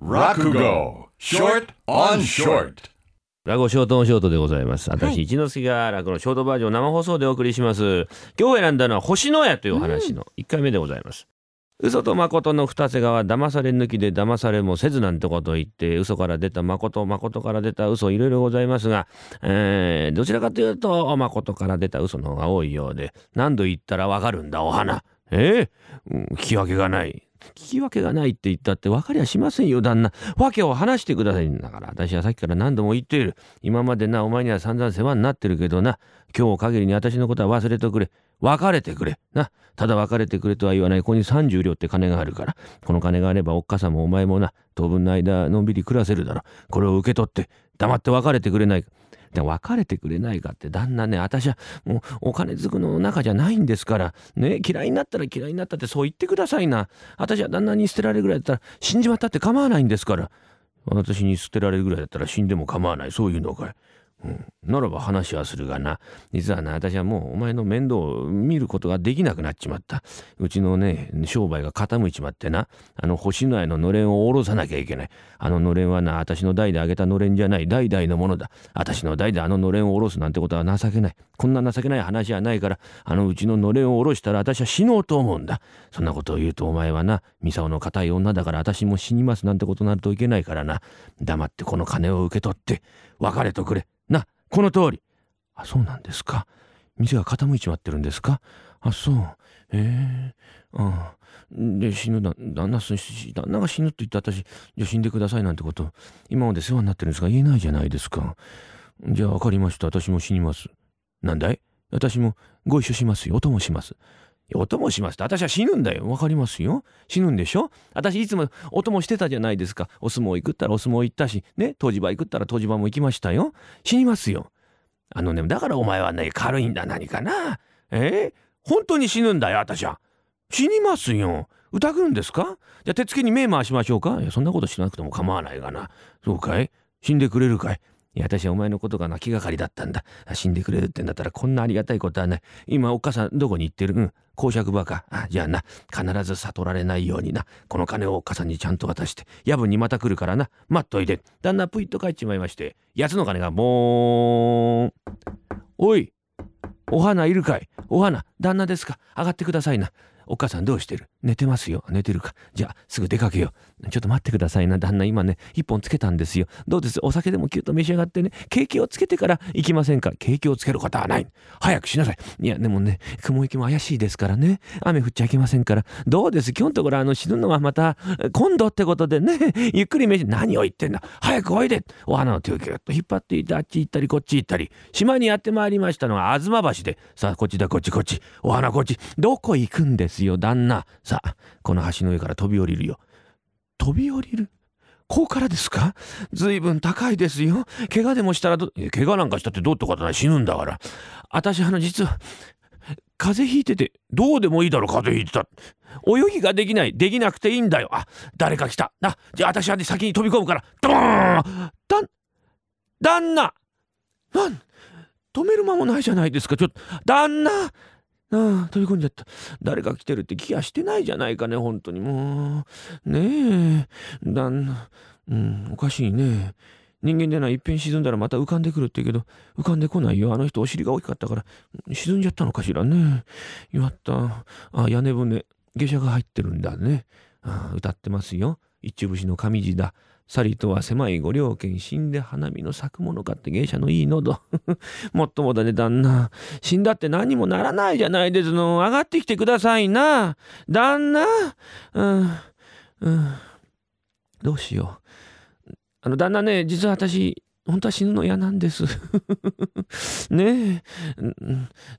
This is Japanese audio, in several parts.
Rakugo, short on short. 落語ショートオンショートでございます。私、はい一之輔が落語のショートバージョンを生放送でお送りします。今日選んだのは星のやというお話の1回目でございます。嘘と誠の二瀬川騙され抜きで騙されもせずなんてことを言って嘘から出た誠誠から出た嘘いろいろございますが、えーどちらかというと誠から出た嘘の方が多いようで何度言ったらわかるんだお花えーうん聞き分けがない聞き分けがないって言ったって分かりゃしませんよ旦那。訳を話してください。だから私はさっきから何度も言っている。今までなお前には散々世話になってるけどな。今日限りに私のことは忘れてくれ。別れてくれ。な。ただ別れてくれとは言わない。ここに30両って金があるから。この金があればおっかさんもお前もな。当分の間のんびり暮らせるだろ。これを受け取って黙って別れてくれないか。で別れてくれないかって旦那ね私はもうお金づくの中じゃないんですからね嫌いになったら嫌いになったってそう言ってくださいな。私は旦那に捨てられるぐらいだったら死んじまったって構わないんですから。私に捨てられるぐらいだったら死んでも構わない。そういうのかい、うん、ならば話はするがな。実はな私はもうお前の面倒を見ることができなくなっちまった。うちのね商売が傾いちまってな。あの星の屋ののれんを下ろさなきゃいけない。あののれんはな私の代であげたのれんじゃない。代々のものだ。私の代であののれんを下ろすなんてことは情けない。こんな情けない話はないからあのうちののれんを下ろしたら私は死のうと思うんだ。そんなことを言うとお前はなミサオの固い女だから私も死にますなんてことになるといけないからな。黙ってこの金を受け取って別れとくれ。なこの通り。あそうなんですか。店が傾いちまってるんですか。あそう。ええ。ああで死ぬだ旦那すし旦那が死ぬって言って私じゃ死んでくださいなんてこと。今まで世話になってるんですが言えないじゃないですか。じゃあ分かりました。私も死にます。なんだい？私もご一緒しますよ。お供します。いやお供します。って私は死ぬんだよ。わかりますよ。死ぬんでしょ？私いつもお供してたじゃないですか。お相撲行くったらお相撲行ったしね湯治場行くったら湯治場も行きましたよ。死にますよ。あのねだからお前はね軽いんだ。何かな？え？ー本当に死ぬんだよ私は。死にますよ。疑うんですか？じゃあ手つけに目回しましょうか？いやそんなことしなくても構わないがな。そうかい？死んでくれるかい？いや私はお前のことがな気がかりだったんだ。死んでくれるってんだったらこんなありがたいことはない。今お母さんどこに行ってる？うん。公爵場か。じゃあな。必ず悟られないようにな。この金をお母さんにちゃんと渡して。夜分にまた来るからな。待っといて旦那ぷいっと帰っちまいまして。やつの金がボーンおい。お花いるかい？お花旦那ですか？上がってくださいな。お母さんどうしてる？寝てますよ。寝てるか。じゃあすぐ出かけよう。ちょっと待ってくださいな。旦那今ね一本つけたんですよ。どうです？お酒でもキュッと召し上がってね。ケーキをつけてから行きませんか？ケーキをつけることはない。早くしなさい。いやでもね雲行きも怪しいですからね。雨降っちゃいけませんから。どうです？今日のところあの死ぬのはまた今度ってことでね。ゆっくり召し何を言ってんだ？早くおいで。お花の手をギュッと引っ張っていてあっち行ったりこっち行ったり。島にやってまいりましたのは吾妻橋で。さあこっちだこっちこっち。お花こっち。どこ行くんです？ですよ旦那。さあこの橋の上から飛び降りるよ。飛び降りる？こうからですか？ずいぶん高いですよ。怪我でもしたらど怪我なんかしたってどうってことない。死ぬんだから。私あの実は風邪ひいててどうでもいいだろ風邪ひいてた。泳ぎができない。できなくていいんだよ。あ誰か来た。なじゃあ私はね先に飛び込むから。ドーン！だ旦那！なん止める間もないじゃないですか。ちょっと旦那！ああ飛び込んじゃった。誰か来てるって気がしてないじゃないかね本当に。もうねえ。旦那。うんおかしいね。人間でない一遍沈んだらまた浮かんでくるって言うけど浮かんでこないよ。あの人お尻が大きかったから。沈んじゃったのかしらね。よかった。あ屋根船。下車が入ってるんだね。あ歌ってますよ。一節の上地だ。さりとは狭いご両圏死んで花見の咲くものかって芸者のいい喉 もっともだね旦那。死んだって何もならないじゃないですの上がってきてくださいな。旦那。うん。うん。どうしよう。あの旦那ね実は私本当は死ぬの嫌なんです。ねえ。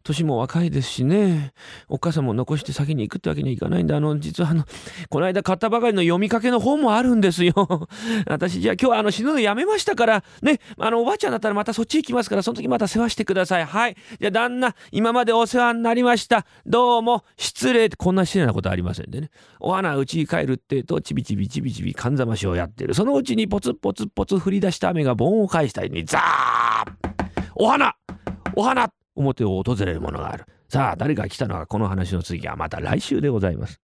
年も若いですしね。お母さんも残して先に行くってわけにはいかないんであの実はあのこの間買ったばかりの読みかけの本もあるんですよ。私じゃあ今日あの死ぬのやめましたからねあのおばあちゃんだったらまたそっち行きますからその時また世話してください。はい。じゃあ旦那今までお世話になりました。どうも失礼。こんな失礼なことありませんでね。お花うちに帰るってとちびちびちびちびかんざましをやってる。そのうちにポツポツポツ降り出した雨が盆を返したいにザーお花お花表を訪れるものがある。さあ誰が来たのかこの話の次はまた来週でございます。